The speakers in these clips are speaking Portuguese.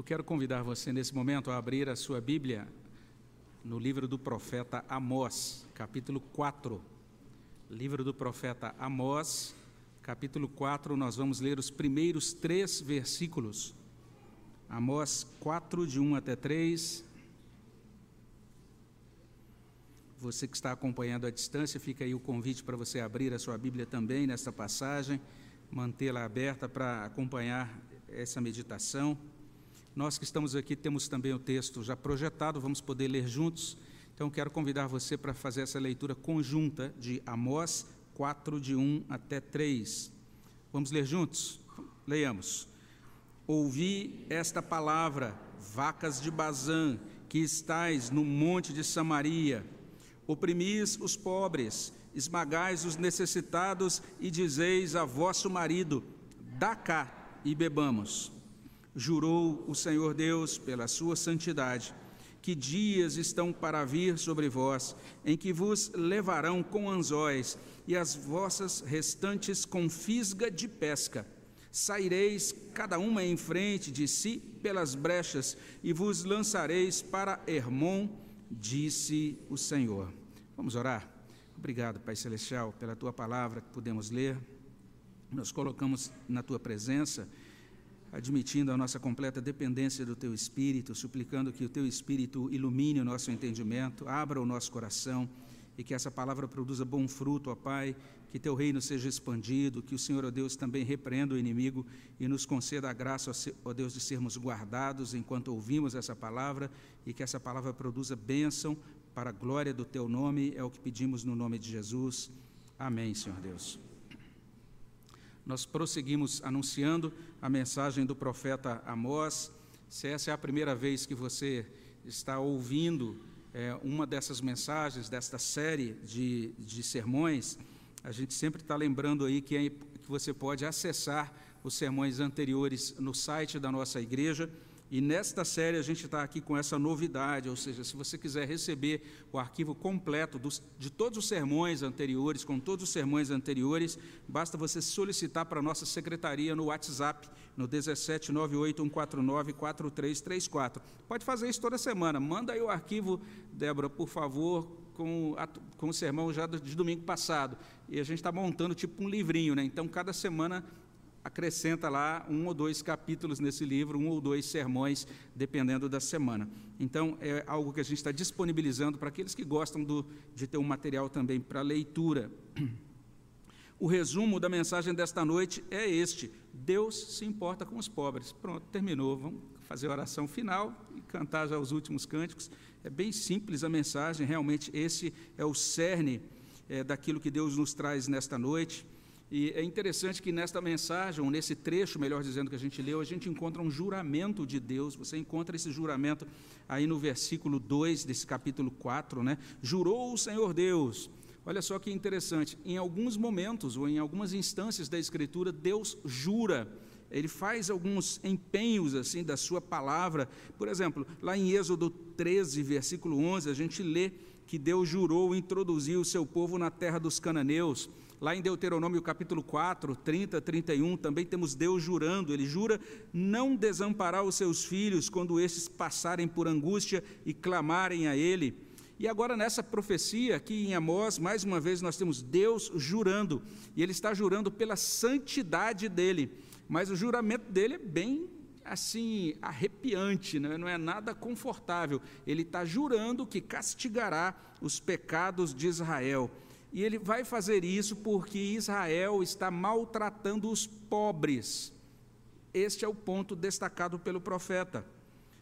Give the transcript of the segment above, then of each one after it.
Eu quero convidar você nesse momento a abrir a sua Bíblia no livro do profeta Amós, capítulo 4. Livro do profeta Amós, capítulo 4, nós vamos ler os primeiros três versículos. Amós 4, de 1 até 3. Você que está acompanhando à distância, fica aí o convite para você abrir a sua Bíblia também nesta passagem, mantê-la aberta para acompanhar essa meditação. Nós que estamos aqui temos também o texto já projetado, vamos poder ler juntos. Então quero convidar você para fazer essa leitura conjunta de Amós 4, de 1 até 3. Vamos ler juntos? Leiamos. Ouvi esta palavra, vacas de Bazã, que estais no monte de Samaria. Oprimis os pobres, esmagais os necessitados e dizeis a vosso marido: Dá cá e bebamos jurou o Senhor Deus pela sua santidade, que dias estão para vir sobre vós, em que vos levarão com anzóis e as vossas restantes com fisga de pesca. Saireis cada uma em frente de si pelas brechas e vos lançareis para Hermon, disse o Senhor. Vamos orar. Obrigado, Pai Celestial, pela tua palavra que podemos ler. Nos colocamos na tua presença admitindo a nossa completa dependência do Teu Espírito, suplicando que o Teu Espírito ilumine o nosso entendimento, abra o nosso coração e que essa palavra produza bom fruto, ó Pai, que Teu reino seja expandido, que o Senhor, ó Deus, também repreenda o inimigo e nos conceda a graça, ó Deus, de sermos guardados enquanto ouvimos essa palavra e que essa palavra produza bênção para a glória do Teu nome, é o que pedimos no nome de Jesus. Amém, Senhor Deus nós prosseguimos anunciando a mensagem do profeta Amós. Se essa é a primeira vez que você está ouvindo é, uma dessas mensagens, desta série de, de sermões, a gente sempre está lembrando aí que, é, que você pode acessar os sermões anteriores no site da nossa igreja e nesta série a gente está aqui com essa novidade, ou seja, se você quiser receber o arquivo completo dos, de todos os sermões anteriores, com todos os sermões anteriores, basta você solicitar para a nossa secretaria no WhatsApp, no 17981494334. Pode fazer isso toda semana. Manda aí o arquivo, Débora, por favor, com, a, com o sermão já de domingo passado. E a gente está montando tipo um livrinho, né? Então, cada semana acrescenta lá um ou dois capítulos nesse livro, um ou dois sermões, dependendo da semana. Então, é algo que a gente está disponibilizando para aqueles que gostam do, de ter um material também para leitura. O resumo da mensagem desta noite é este: Deus se importa com os pobres. Pronto, terminou. Vamos fazer a oração final e cantar já os últimos cânticos. É bem simples a mensagem, realmente esse é o cerne é, daquilo que Deus nos traz nesta noite. E é interessante que nesta mensagem, ou nesse trecho, melhor dizendo, que a gente leu, a gente encontra um juramento de Deus. Você encontra esse juramento aí no versículo 2 desse capítulo 4, né? Jurou o Senhor Deus. Olha só que interessante, em alguns momentos ou em algumas instâncias da Escritura, Deus jura ele faz alguns empenhos assim da sua palavra. Por exemplo, lá em Êxodo 13, versículo 11, a gente lê que Deus jurou introduzir o seu povo na terra dos cananeus. Lá em Deuteronômio capítulo 4, 30, 31, também temos Deus jurando, ele jura não desamparar os seus filhos quando estes passarem por angústia e clamarem a ele. E agora nessa profecia aqui em Amós, mais uma vez nós temos Deus jurando, e ele está jurando pela santidade dele. Mas o juramento dele é bem assim arrepiante, né? não é nada confortável. Ele está jurando que castigará os pecados de Israel. E ele vai fazer isso porque Israel está maltratando os pobres. Este é o ponto destacado pelo profeta.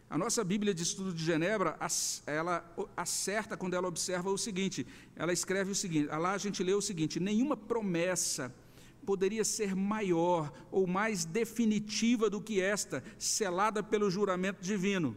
A nossa Bíblia de Estudo de Genebra, ela acerta quando ela observa o seguinte: ela escreve o seguinte, lá a gente lê o seguinte: nenhuma promessa poderia ser maior ou mais definitiva do que esta, selada pelo juramento divino.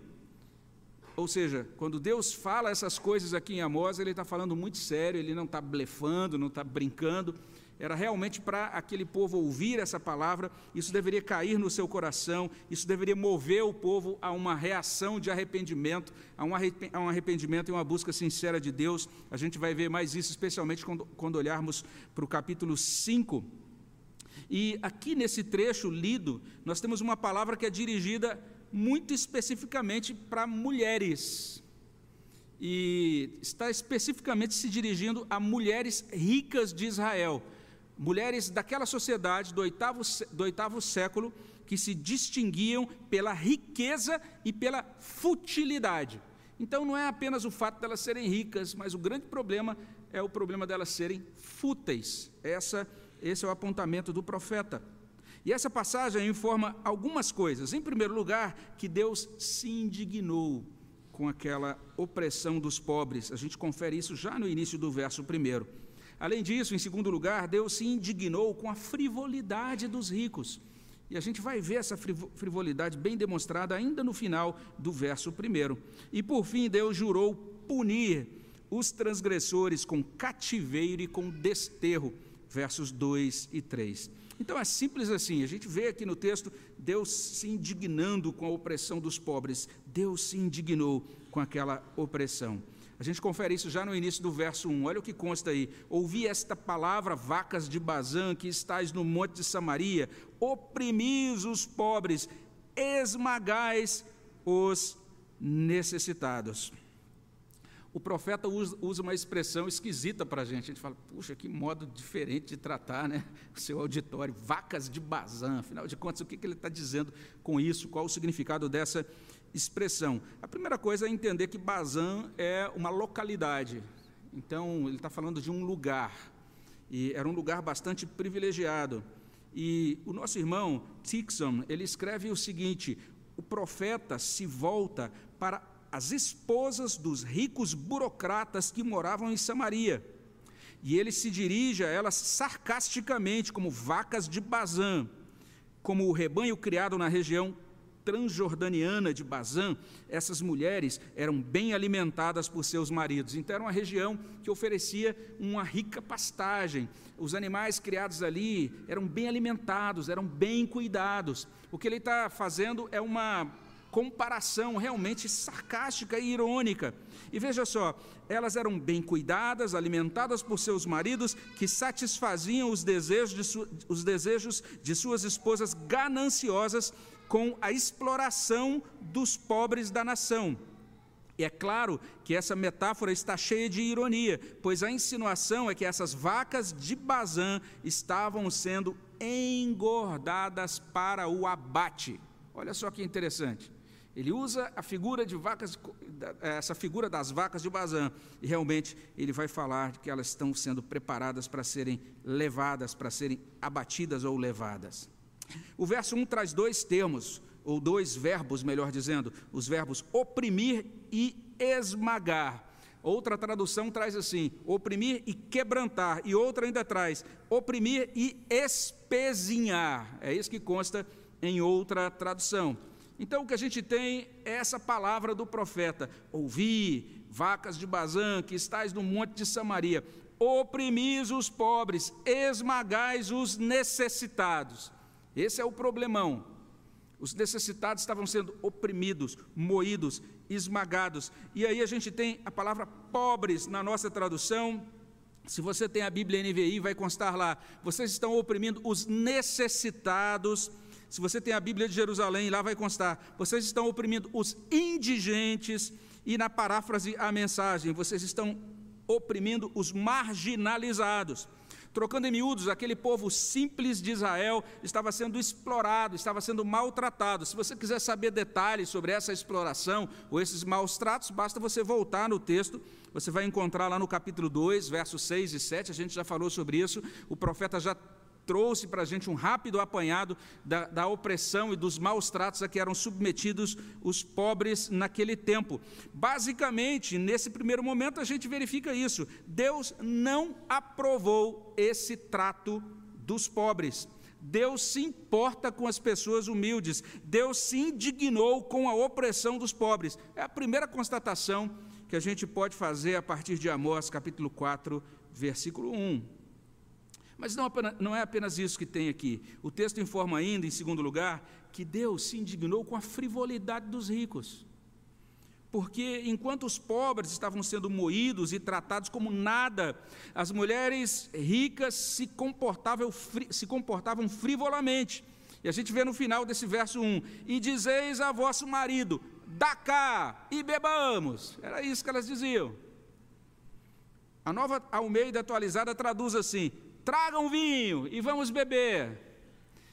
Ou seja, quando Deus fala essas coisas aqui em Amós, Ele está falando muito sério, Ele não está blefando, não está brincando. Era realmente para aquele povo ouvir essa palavra, isso deveria cair no seu coração, isso deveria mover o povo a uma reação de arrependimento, a um arrependimento e uma busca sincera de Deus. A gente vai ver mais isso, especialmente quando, olharmos para o capítulo 5. E aqui nesse trecho lido, nós temos uma palavra que é dirigida muito especificamente para mulheres. E está especificamente se dirigindo a mulheres ricas de Israel, mulheres daquela sociedade do oitavo, do oitavo século que se distinguiam pela riqueza e pela futilidade. Então não é apenas o fato delas serem ricas, mas o grande problema é o problema delas serem fúteis. Essa, esse é o apontamento do profeta. E essa passagem informa algumas coisas. Em primeiro lugar, que Deus se indignou com aquela opressão dos pobres. A gente confere isso já no início do verso primeiro. Além disso, em segundo lugar, Deus se indignou com a frivolidade dos ricos. E a gente vai ver essa frivolidade bem demonstrada ainda no final do verso primeiro. E por fim, Deus jurou punir os transgressores com cativeiro e com desterro. Versos 2 e 3. Então é simples assim, a gente vê aqui no texto Deus se indignando com a opressão dos pobres, Deus se indignou com aquela opressão. A gente confere isso já no início do verso 1. Olha o que consta aí. Ouvi esta palavra, vacas de Bazã, que estáis no monte de Samaria, oprimis os pobres, esmagais os necessitados o profeta usa, uma expressão esquisita para a gente. A gente fala, puxa, que modo diferente de tratar né, o seu auditório, vacas de Bazã. Afinal de contas, o que, ele está dizendo com isso? Qual o significado dessa expressão? A primeira coisa é entender que Bazã é uma localidade. Então, ele está falando de um lugar. E era um lugar bastante privilegiado. E o nosso irmão Tixon, ele escreve o seguinte: o profeta se volta para as esposas dos ricos burocratas que moravam em Samaria. E ele se dirige a elas sarcasticamente, como vacas de Bazã, como o rebanho criado na região transjordaniana de Bazã, essas mulheres eram bem alimentadas por seus maridos. Então, era uma região que oferecia uma rica pastagem. Os animais criados ali eram bem alimentados, eram bem cuidados. O que ele está fazendo é uma comparação realmente sarcástica e irônica. E veja só, elas eram bem cuidadas, alimentadas por seus maridos, que satisfaziam os desejos de, os desejos de suas esposas gananciosas com a exploração dos pobres da nação. E é claro que essa metáfora está cheia de ironia, pois a insinuação é que essas vacas de Bazã estavam sendo engordadas para o abate. Olha só que interessante. Ele usa a figura de vacas, essa figura das vacas de Bazã, e realmente ele vai falar que elas estão sendo preparadas para serem levadas, para serem abatidas ou levadas. O verso 1 traz dois termos, ou dois verbos, melhor dizendo, os verbos oprimir e esmagar. Outra tradução traz assim: oprimir e quebrantar, e outra ainda traz oprimir e espezinhar. É isso que consta em outra tradução. Então o que a gente tem é essa palavra do profeta: ouvi, vacas de Bazã, que estais no monte de Samaria, oprimis os pobres, esmagais os necessitados. Esse é o problemão. Os necessitados estavam sendo oprimidos, moídos, esmagados. E aí a gente tem a palavra pobres na nossa tradução. Se você tem a Bíblia NVI, vai constar lá: vocês estão oprimindo os necessitados se você tem a Bíblia de Jerusalém, lá vai constar: vocês estão oprimindo os indigentes, e na paráfrase a mensagem, vocês estão oprimindo os marginalizados. Trocando em miúdos, aquele povo simples de Israel estava sendo explorado, estava sendo maltratado. Se você quiser saber detalhes sobre essa exploração ou esses maus tratos, basta você voltar no texto. Você vai encontrar lá no capítulo 2, versos 6 e 7, a gente já falou sobre isso. O profeta já trouxe para a gente um rápido apanhado da, da, opressão e dos maus tratos a que eram submetidos os pobres naquele tempo. Basicamente, nesse primeiro momento, a gente verifica isso: Deus não aprovou esse trato dos pobres. Deus se importa com as pessoas humildes, Deus se indignou com a opressão dos pobres. É a primeira constatação que a gente pode fazer a partir de Amós, capítulo 4, versículo 1. Mas não, não é apenas isso que tem aqui. O texto informa ainda, em segundo lugar, que Deus se indignou com a frivolidade dos ricos. Porque enquanto os pobres estavam sendo moídos e tratados como nada, as mulheres ricas se comportavam, se comportavam frivolamente. E a gente vê no final desse verso 1: E dizeis a vosso marido: Dá cá e bebamos. Era isso que elas diziam. A nova Almeida atualizada traduz assim: Tragam vinho e vamos beber.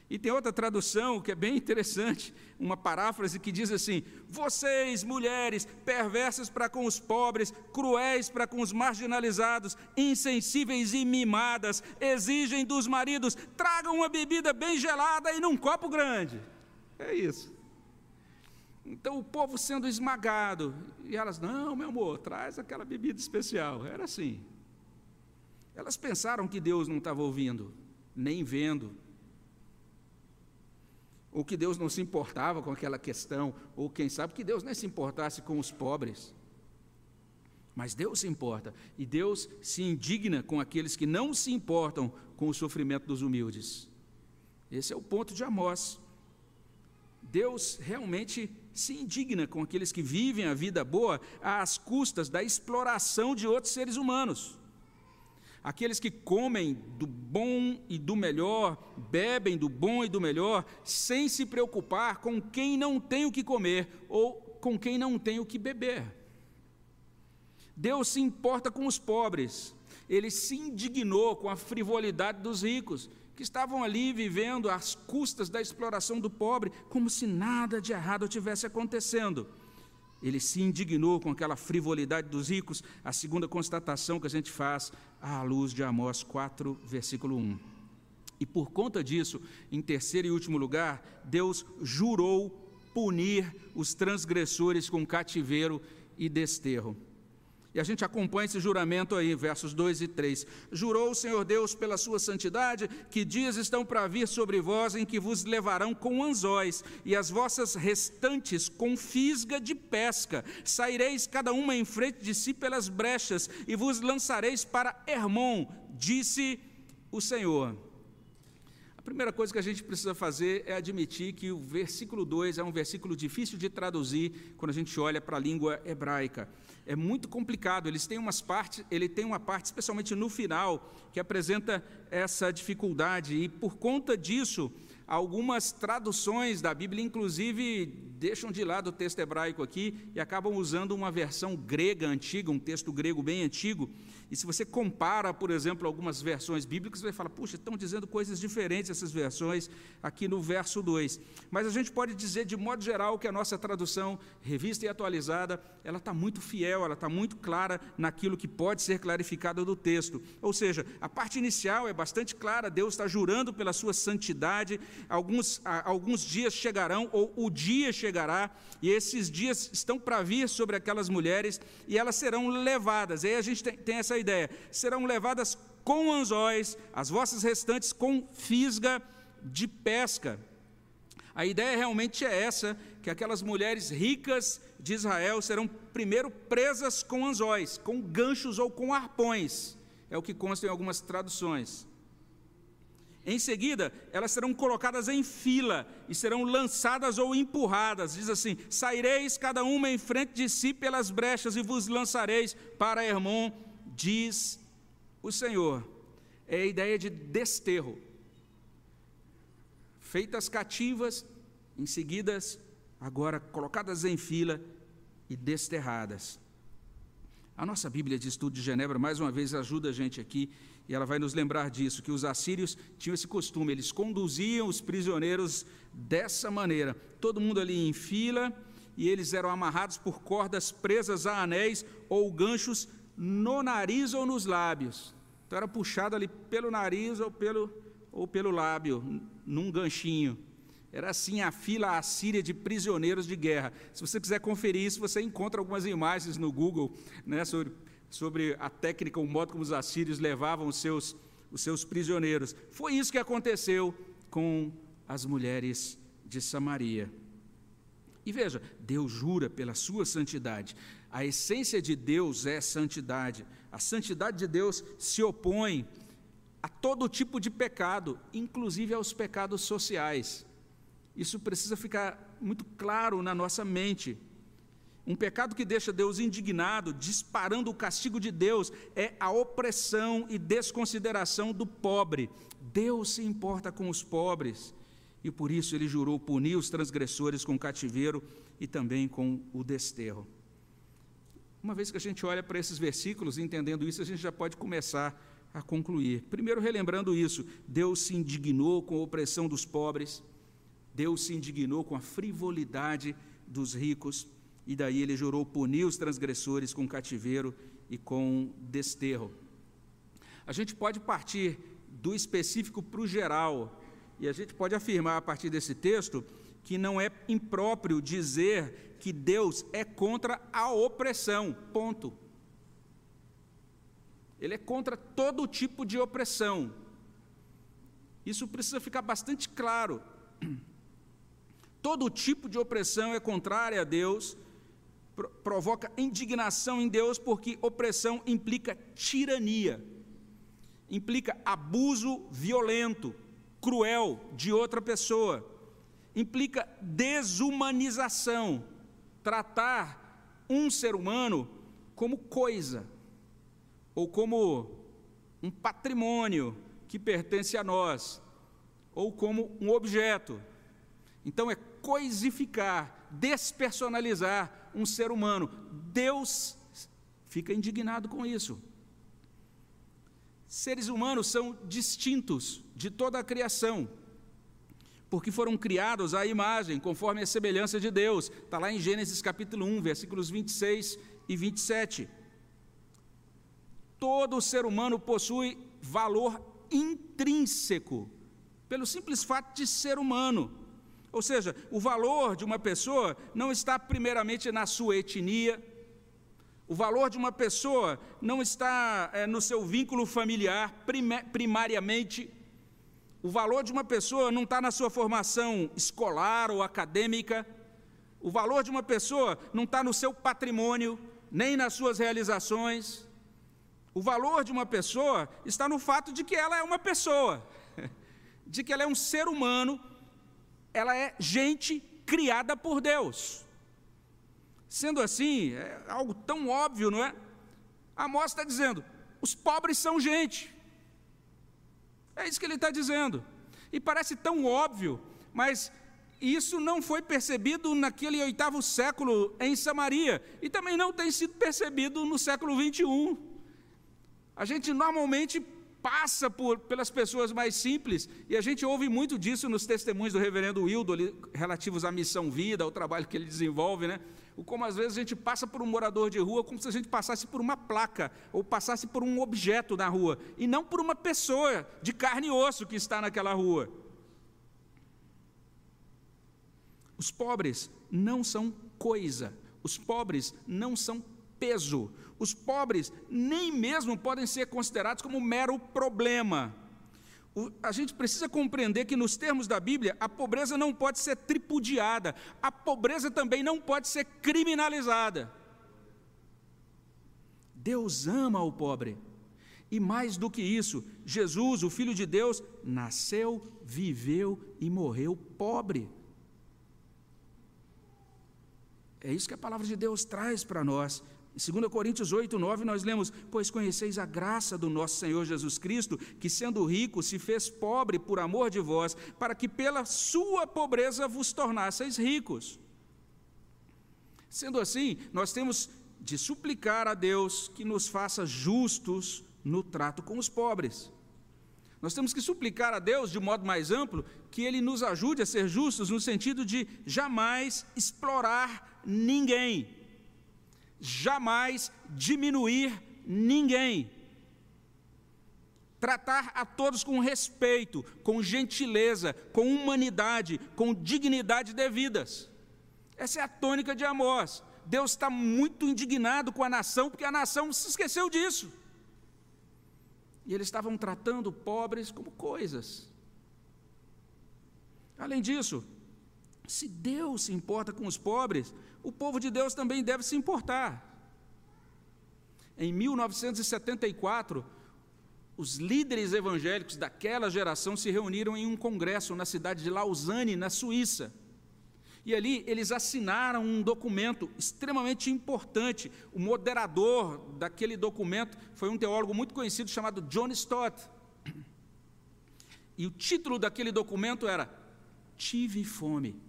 E tem outra tradução que é bem interessante, uma paráfrase que diz assim: Vocês, mulheres, perversas para com os pobres, cruéis para com os marginalizados, insensíveis e mimadas, exigem dos maridos, tragam uma bebida bem gelada e num copo grande. É isso. Então o povo sendo esmagado, e elas, não, meu amor, traz aquela bebida especial. Era assim. Elas pensaram que Deus não estava ouvindo, nem vendo ou que Deus não se importava com aquela questão, ou quem sabe que Deus nem se importasse com os pobres. Mas Deus se importa, e Deus se indigna com aqueles que não se importam com o sofrimento dos humildes. Esse é o ponto de Amós. Deus realmente se indigna com aqueles que vivem a vida boa às custas da exploração de outros seres humanos aqueles que comem do bom e do melhor, bebem do bom e do melhor, sem se preocupar com quem não tem o que comer ou com quem não tem o que beber. Deus se importa com os pobres, ele se indignou com a frivolidade dos ricos, que estavam ali vivendo às custas da exploração do pobre, como se nada de errado tivesse acontecendo. Ele se indignou com aquela frivolidade dos ricos, a segunda constatação que a gente faz à luz de Amós 4, versículo 1. E por conta disso, em terceiro e último lugar, Deus jurou punir os transgressores com cativeiro e desterro. E a gente acompanha esse juramento aí, versos 2 e 3. Jurou o Senhor Deus pela sua santidade, que dias estão para vir sobre vós em que vos levarão com anzóis, e as vossas restantes com fisga de pesca. Saireis cada uma em frente de si pelas brechas, e vos lançareis para Hermon, disse o Senhor. A primeira coisa que a gente precisa fazer é admitir que o versículo 2 é um versículo difícil de traduzir quando a gente olha para a língua hebraica é muito complicado. Eles têm umas partes, ele tem uma parte, especialmente no final, que apresenta essa dificuldade, e por conta disso, algumas traduções da Bíblia, inclusive, deixam de lado o texto hebraico aqui e acabam usando uma versão grega antiga, um texto grego bem antigo, e se você compara, por exemplo, algumas versões bíblicas, você vai falar, puxa, estão dizendo coisas diferentes essas versões aqui no verso 2. Mas a gente pode dizer, de modo geral, que a nossa tradução, revista e atualizada, ela está muito fiel, ela está muito clara naquilo que pode ser clarificado do texto. Ou seja, a parte inicial é bastante clara, Deus está jurando pela sua santidade, alguns, alguns dias chegarão, ou o dia chegará, e esses dias estão para vir sobre aquelas mulheres, e elas serão levadas. E aí a gente tem, tem essa ideia: serão levadas com anzóis, as vossas restantes com fisga de pesca. A ideia realmente é essa: que aquelas mulheres ricas de Israel serão primeiro presas com anzóis, com ganchos ou com arpões. É o que consta em algumas traduções. Em seguida, elas serão colocadas em fila e serão lançadas ou empurradas. Diz assim: Saireis cada uma em frente de si pelas brechas e vos lançareis para Hermon diz o Senhor. É a ideia de desterro. Feitas cativas, em seguida, agora colocadas em fila e desterradas. A nossa Bíblia de Estudo de Genebra, mais uma vez, ajuda a gente aqui, e ela vai nos lembrar disso, que os assírios tinham esse costume, eles conduziam os prisioneiros dessa maneira, todo mundo ali em fila, e eles eram amarrados por cordas presas a anéis ou ganchos no nariz ou nos lábios. Então era puxado ali pelo nariz ou pelo, ou pelo lábio, num ganchinho. Era assim a fila assíria de prisioneiros de guerra. Se você quiser conferir isso, você encontra algumas imagens no Google né, sobre, sobre a técnica, o modo como os assírios levavam os seus, os seus prisioneiros. Foi isso que aconteceu com as mulheres de Samaria. E veja, Deus jura pela sua santidade. A essência de Deus é santidade. A santidade de Deus se opõe a todo tipo de pecado, inclusive aos pecados sociais. Isso precisa ficar muito claro na nossa mente. Um pecado que deixa Deus indignado, disparando o castigo de Deus, é a opressão e desconsideração do pobre. Deus se importa com os pobres. e por isso ele jurou punir os transgressores com cativeiro e também com o desterro. Uma vez que a gente olha para esses versículos, entendendo isso, a gente já pode começar a concluir. Primeiro, relembrando isso, Deus se indignou com a opressão dos pobres, Deus se indignou com a frivolidade dos ricos, e daí ele jurou punir os transgressores com cativeiro e com desterro. A gente pode partir do específico para o geral, e a gente pode afirmar a partir desse texto que não é impróprio dizer que Deus é contra a opressão. Ponto. Ele é contra todo tipo de opressão. Isso precisa ficar bastante claro. Todo tipo de opressão é contrária a Deus, provoca indignação em Deus, porque opressão implica tirania, implica abuso violento, cruel de outra pessoa, implica desumanização, tratar um ser humano como coisa, ou como um patrimônio que pertence a nós, ou como um objeto. Então é coisificar, despersonalizar um ser humano. Deus fica indignado com isso. Seres humanos são distintos de toda a criação, porque foram criados à imagem, conforme a semelhança de Deus. Está lá em Gênesis capítulo 1, versículos 26 e 27. Todo ser humano possui valor intrínseco, pelo simples fato de ser humano. Ou seja, o valor de uma pessoa não está primeiramente na sua etnia, o valor de uma pessoa não está é, no seu vínculo familiar, primariamente. O valor de uma pessoa não está na sua formação escolar ou acadêmica. O valor de uma pessoa não está no seu patrimônio, nem nas suas realizações. O valor de uma pessoa está no fato de que ela é uma pessoa, de que ela é um ser humano, ela é gente criada por Deus. Sendo assim, é algo tão óbvio, não é? Amós está dizendo: os pobres são gente. É isso que ele está dizendo. E parece tão óbvio, mas isso não foi percebido naquele oitavo século em Samaria, e também não tem sido percebido no século 21. A gente normalmente passa por, pelas pessoas mais simples, e a gente ouve muito disso nos testemunhos do reverendo Wildo, relativos à missão vida, ao trabalho que ele desenvolve, né? como às vezes a gente passa por um morador de rua como se a gente passasse por uma placa ou passasse por um objeto na rua e não por uma pessoa de carne e osso que está naquela rua. Os pobres não são coisa, os pobres não são peso, os pobres nem mesmo podem ser considerados como mero problema a gente precisa compreender que, nos termos da Bíblia, a pobreza não pode ser tripudiada, a pobreza também não pode ser criminalizada. Deus ama o pobre, e mais do que isso, Jesus, o Filho de Deus, nasceu, viveu e morreu pobre. É isso que a palavra de Deus traz para nós. Em 2 Coríntios 8, 9, nós lemos: Pois conheceis a graça do nosso Senhor Jesus Cristo, que sendo rico se fez pobre por amor de vós, para que pela sua pobreza vos tornasseis ricos. Sendo assim, nós temos de suplicar a Deus que nos faça justos no trato com os pobres. Nós temos que suplicar a Deus, de modo mais amplo, que Ele nos ajude a ser justos no sentido de jamais explorar ninguém jamais diminuir ninguém. Tratar a todos com respeito, com gentileza, com humanidade, com dignidade devidas. Essa é a tônica de Amós. Deus está muito indignado com a nação, porque a nação se esqueceu disso. E eles estavam tratando pobres como coisas. Além disso, se Deus se importa com os pobres, o povo de Deus também deve se importar. Em 1974, os líderes evangélicos daquela geração se reuniram em um congresso na cidade de Lausanne, na Suíça. E ali eles assinaram um documento extremamente importante. O moderador daquele documento foi um teólogo muito conhecido chamado John Stott. E o título daquele documento era tive fome.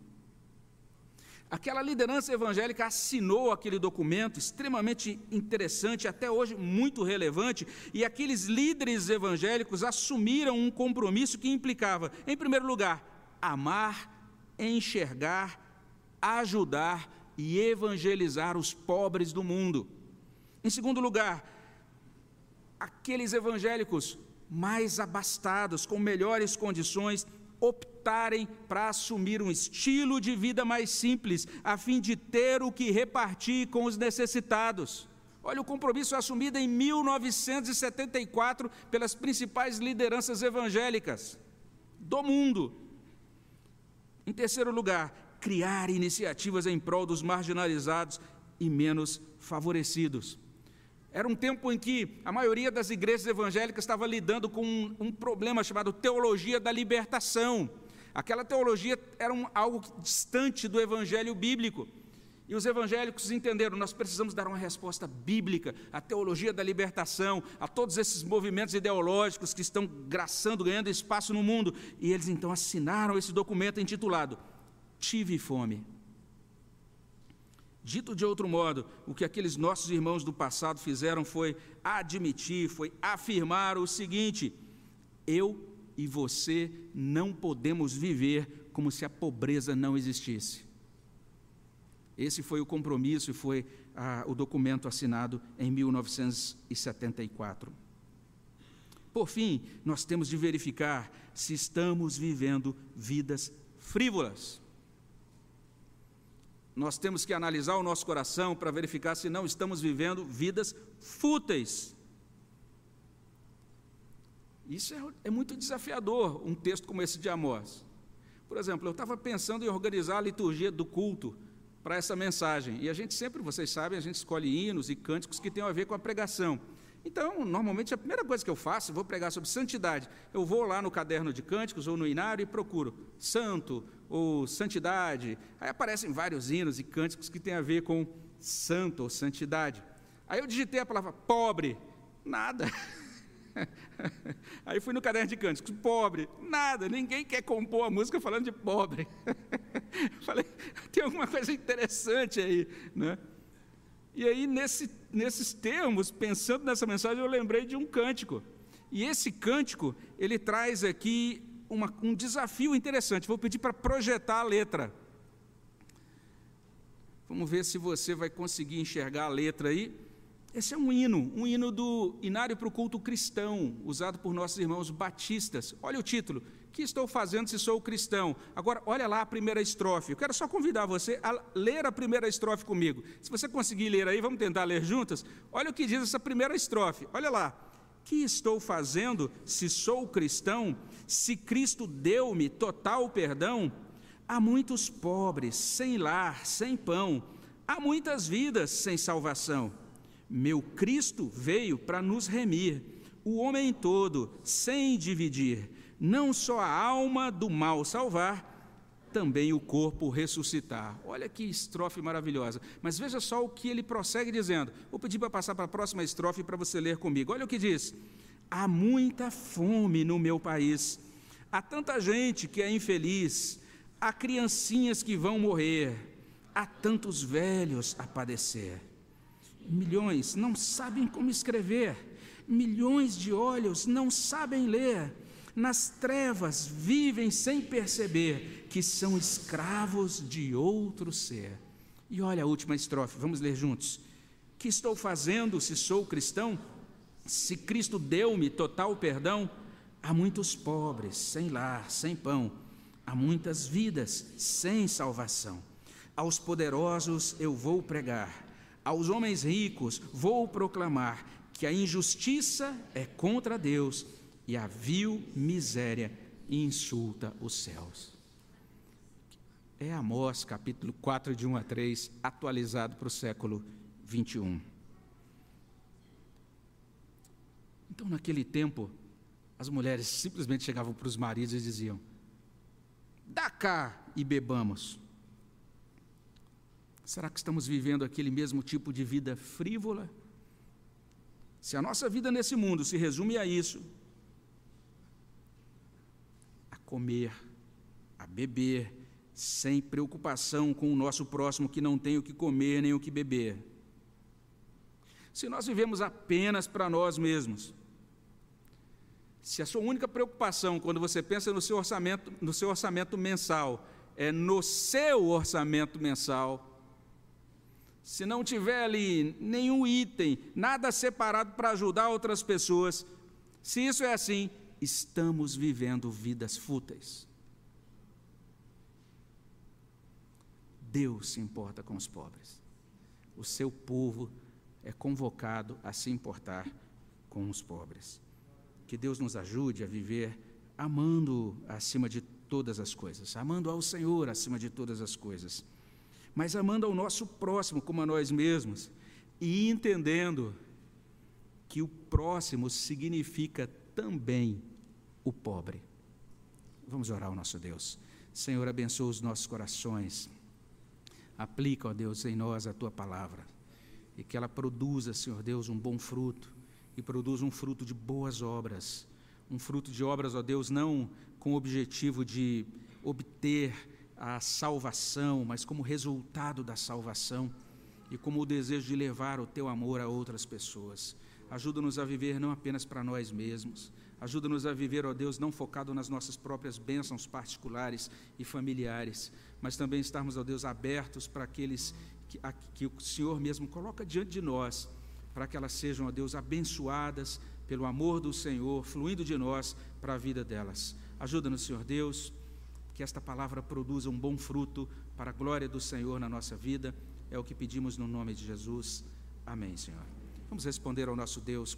Aquela liderança evangélica assinou aquele documento extremamente interessante, até hoje muito relevante, e aqueles líderes evangélicos assumiram um compromisso que implicava, em primeiro lugar, amar, enxergar, ajudar e evangelizar os pobres do mundo. Em segundo lugar, aqueles evangélicos mais abastados, com melhores condições, optarem para assumir um estilo de vida mais simples, a fim de ter o que repartir com os necessitados. Olha, o compromisso assumido em 1974 pelas principais lideranças evangélicas do mundo. Em terceiro lugar, criar iniciativas em prol dos marginalizados e menos favorecidos. Era um tempo em que a maioria das igrejas evangélicas estava lidando com um, um problema chamado teologia da libertação. Aquela teologia era um, algo distante do evangelho bíblico. E os evangélicos entenderam, nós precisamos dar uma resposta bíblica à teologia da libertação, a todos esses movimentos ideológicos que estão graçando, ganhando espaço no mundo. E eles então assinaram esse documento intitulado Tive Fome. Dito de outro modo, o que aqueles nossos irmãos do passado fizeram foi admitir, foi afirmar o seguinte: eu e você não podemos viver como se a pobreza não existisse. Esse foi o compromisso e foi ah, o documento assinado em 1974. Por fim, nós temos de verificar se estamos vivendo vidas frívolas nós temos que analisar o nosso coração para verificar se não estamos vivendo vidas fúteis. Isso é, é muito desafiador, um texto como esse de Amós. Por exemplo, eu estava pensando em organizar a liturgia do culto para essa mensagem. E a gente sempre, vocês sabem, a gente escolhe hinos e cânticos que tenham a ver com a pregação. Então, normalmente, a primeira coisa que eu faço, vou pregar sobre santidade. Eu vou lá no caderno de cânticos ou no inário e procuro santo ou santidade. Aí aparecem vários hinos e cânticos que têm a ver com santo ou santidade. Aí eu digitei a palavra pobre, nada. Aí fui no caderno de cânticos, pobre, nada, ninguém quer compor a música falando de pobre. Falei, tem alguma coisa interessante aí, né? E aí, nesse, nesses termos, pensando nessa mensagem, eu lembrei de um cântico. E esse cântico, ele traz aqui uma, um desafio interessante. Vou pedir para projetar a letra. Vamos ver se você vai conseguir enxergar a letra aí. Esse é um hino, um hino do Inário para o Culto Cristão, usado por nossos irmãos batistas. Olha o título: que estou fazendo se sou cristão? Agora, olha lá a primeira estrofe. Eu quero só convidar você a ler a primeira estrofe comigo. Se você conseguir ler aí, vamos tentar ler juntas. Olha o que diz essa primeira estrofe. Olha lá. Que estou fazendo se sou cristão? Se Cristo deu-me total perdão? Há muitos pobres, sem lar, sem pão. Há muitas vidas sem salvação. Meu Cristo veio para nos remir, o homem todo, sem dividir não só a alma do mal salvar, também o corpo ressuscitar. Olha que estrofe maravilhosa. Mas veja só o que ele prossegue dizendo. Vou pedir para passar para a próxima estrofe para você ler comigo. Olha o que diz: Há muita fome no meu país, há tanta gente que é infeliz, há criancinhas que vão morrer, há tantos velhos a padecer. Milhões não sabem como escrever, milhões de olhos não sabem ler nas trevas vivem sem perceber que são escravos de outro ser. E olha a última estrofe, vamos ler juntos. Que estou fazendo se sou cristão? Se Cristo deu-me total perdão, há muitos pobres, sem lar, sem pão, há muitas vidas sem salvação. Aos poderosos eu vou pregar, aos homens ricos vou proclamar que a injustiça é contra Deus e a vil miséria insulta os céus. É Amós, capítulo 4, de 1 a 3, atualizado para o século 21. Então, naquele tempo, as mulheres simplesmente chegavam para os maridos e diziam: Dá cá e bebamos. Será que estamos vivendo aquele mesmo tipo de vida frívola? Se a nossa vida nesse mundo se resume a isso, comer, a beber, sem preocupação com o nosso próximo que não tem o que comer nem o que beber. Se nós vivemos apenas para nós mesmos, se a sua única preocupação quando você pensa no seu orçamento, no seu orçamento mensal, é no seu orçamento mensal, se não tiver ali nenhum item, nada separado para ajudar outras pessoas, se isso é assim, estamos vivendo vidas fúteis. Deus se importa com os pobres. O seu povo é convocado a se importar com os pobres. Que Deus nos ajude a viver amando acima de todas as coisas, amando ao Senhor acima de todas as coisas, mas amando ao nosso próximo como a nós mesmos e entendendo que o próximo significa também o pobre. Vamos orar ao nosso Deus. Senhor, abençoa os nossos corações. Aplica, ó Deus, em nós a tua palavra. E que ela produza, Senhor Deus, um bom fruto. E produza um fruto de boas obras, um fruto de obras, ó Deus, não com o objetivo de obter a salvação, mas como resultado da salvação. E como o desejo de levar o teu amor a outras pessoas. Ajuda-nos a viver não apenas para nós mesmos, ajuda-nos a viver, ó Deus, não focado nas nossas próprias bênçãos particulares e familiares, mas também estarmos, ó Deus, abertos para aqueles que, a, que o Senhor mesmo coloca diante de nós, para que elas sejam, ó Deus, abençoadas pelo amor do Senhor, fluindo de nós para a vida delas. Ajuda-nos, Senhor Deus, que esta palavra produza um bom fruto para a glória do Senhor na nossa vida. É o que pedimos no nome de Jesus. Amém, Senhor. Vamos responder ao nosso Deus.